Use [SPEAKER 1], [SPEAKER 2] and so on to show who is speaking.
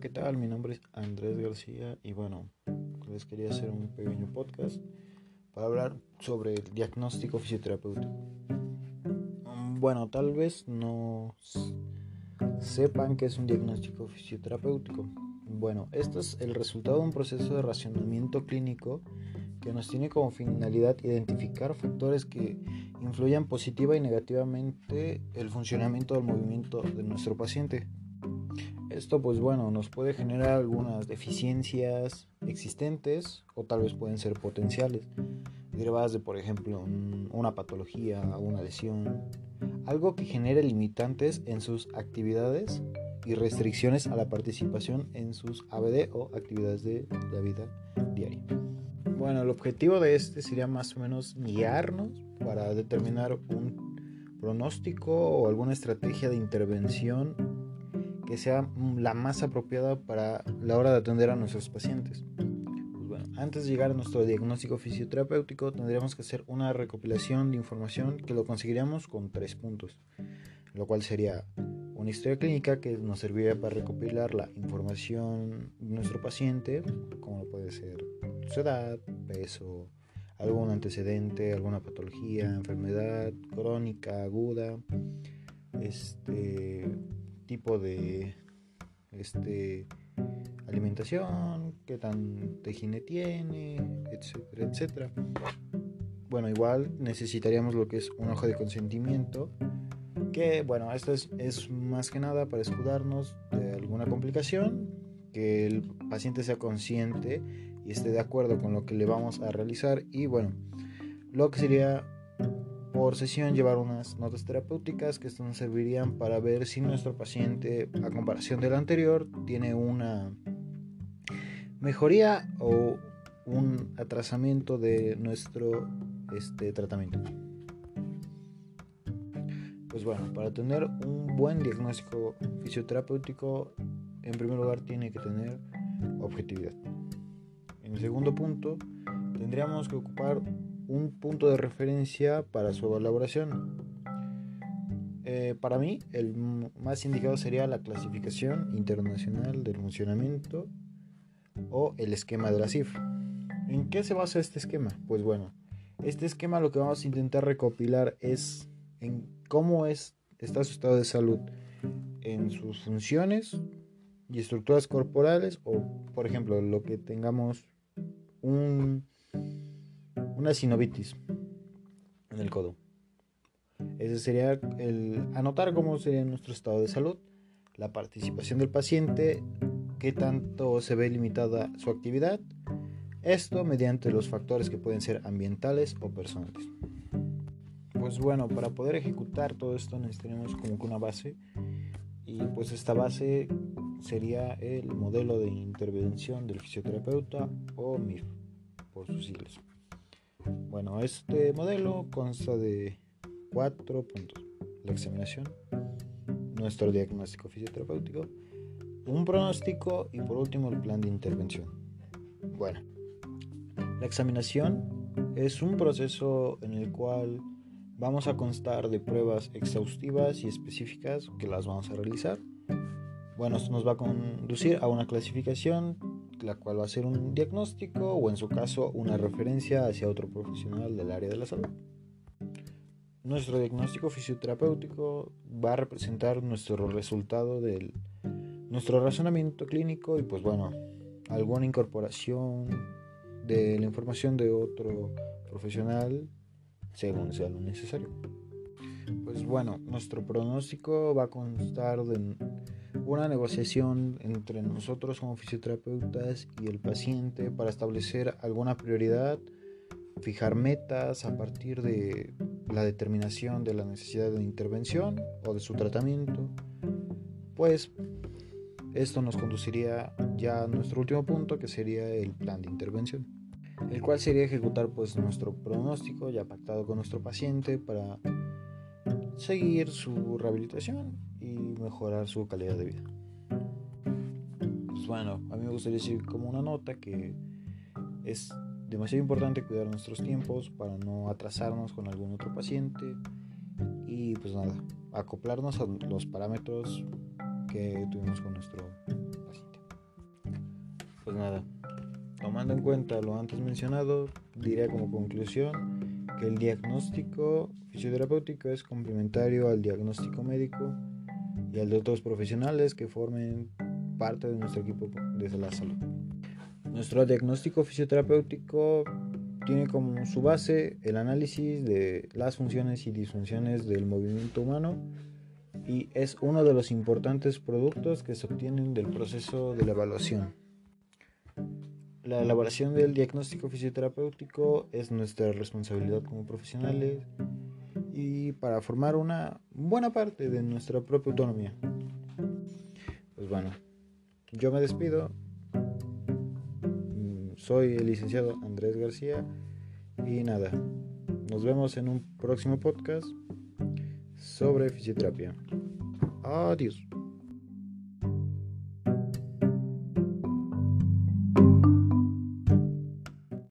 [SPEAKER 1] Hola, ¿qué tal? Mi nombre es Andrés García y bueno, les quería hacer un pequeño podcast para hablar sobre el diagnóstico fisioterapéutico. Mm, bueno, tal vez no sepan que es un diagnóstico fisioterapéutico. Bueno, esto es el resultado de un proceso de racionamiento clínico que nos tiene como finalidad identificar factores que influyan positiva y negativamente el funcionamiento del movimiento de nuestro paciente. Esto pues bueno nos puede generar algunas deficiencias existentes o tal vez pueden ser potenciales, derivadas de por ejemplo una patología, una lesión, algo que genere limitantes en sus actividades y restricciones a la participación en sus ABD o actividades de la vida diaria. Bueno, el objetivo de este sería más o menos guiarnos para determinar un pronóstico o alguna estrategia de intervención que sea la más apropiada para la hora de atender a nuestros pacientes. Pues bueno, antes de llegar a nuestro diagnóstico fisioterapéutico tendríamos que hacer una recopilación de información que lo conseguiríamos con tres puntos, lo cual sería una historia clínica que nos serviría para recopilar la información de nuestro paciente, como puede ser su edad, peso, algún antecedente, alguna patología, enfermedad crónica, aguda, este tipo de este, alimentación, qué tan tejine tiene, etcétera, etcétera. Bueno, igual necesitaríamos lo que es un hoja de consentimiento, que bueno, esto es, es más que nada para escudarnos de alguna complicación, que el paciente sea consciente y esté de acuerdo con lo que le vamos a realizar y bueno, lo que sería por sesión llevar unas notas terapéuticas que nos servirían para ver si nuestro paciente, a comparación del anterior, tiene una mejoría o un atrasamiento de nuestro este, tratamiento. Pues bueno, para tener un buen diagnóstico fisioterapéutico, en primer lugar tiene que tener objetividad. En el segundo punto, tendríamos que ocupar un punto de referencia para su elaboración. Eh, para mí, el más indicado sería la clasificación internacional del funcionamiento o el esquema de la CIF. ¿En qué se basa este esquema? Pues bueno, este esquema lo que vamos a intentar recopilar es en cómo es, está su estado de salud en sus funciones y estructuras corporales o, por ejemplo, lo que tengamos un una sinovitis en el codo. Ese sería el anotar cómo sería nuestro estado de salud, la participación del paciente, qué tanto se ve limitada su actividad, esto mediante los factores que pueden ser ambientales o personales. Pues bueno, para poder ejecutar todo esto necesitaremos como una base y pues esta base sería el modelo de intervención del fisioterapeuta o MIF por sus siglas. Bueno, este modelo consta de cuatro puntos. La examinación, nuestro diagnóstico fisioterapéutico, un pronóstico y por último el plan de intervención. Bueno, la examinación es un proceso en el cual vamos a constar de pruebas exhaustivas y específicas que las vamos a realizar. Bueno, esto nos va a conducir a una clasificación la cual va a ser un diagnóstico o en su caso una referencia hacia otro profesional del área de la salud. Nuestro diagnóstico fisioterapéutico va a representar nuestro resultado del nuestro razonamiento clínico y pues bueno, alguna incorporación de la información de otro profesional según sea lo necesario. Pues bueno, nuestro pronóstico va a constar de una negociación entre nosotros como fisioterapeutas y el paciente para establecer alguna prioridad, fijar metas a partir de la determinación de la necesidad de intervención o de su tratamiento, pues esto nos conduciría ya a nuestro último punto que sería el plan de intervención, el cual sería ejecutar pues nuestro pronóstico ya pactado con nuestro paciente para seguir su rehabilitación mejorar su calidad de vida. Pues bueno, a mí me gustaría decir como una nota que es demasiado importante cuidar nuestros tiempos para no atrasarnos con algún otro paciente y pues nada, acoplarnos a los parámetros que tuvimos con nuestro paciente. pues nada, tomando en cuenta lo antes mencionado, diría como conclusión que el diagnóstico fisioterapéutico es complementario al diagnóstico médico y al de otros profesionales que formen parte de nuestro equipo de la salud. Nuestro diagnóstico fisioterapéutico tiene como su base el análisis de las funciones y disfunciones del movimiento humano y es uno de los importantes productos que se obtienen del proceso de la evaluación. La elaboración del diagnóstico fisioterapéutico es nuestra responsabilidad como profesionales y para formar una buena parte de nuestra propia autonomía. Pues bueno, yo me despido. Mm, soy el licenciado Andrés García y nada, nos vemos en un próximo podcast sobre fisioterapia. Adiós.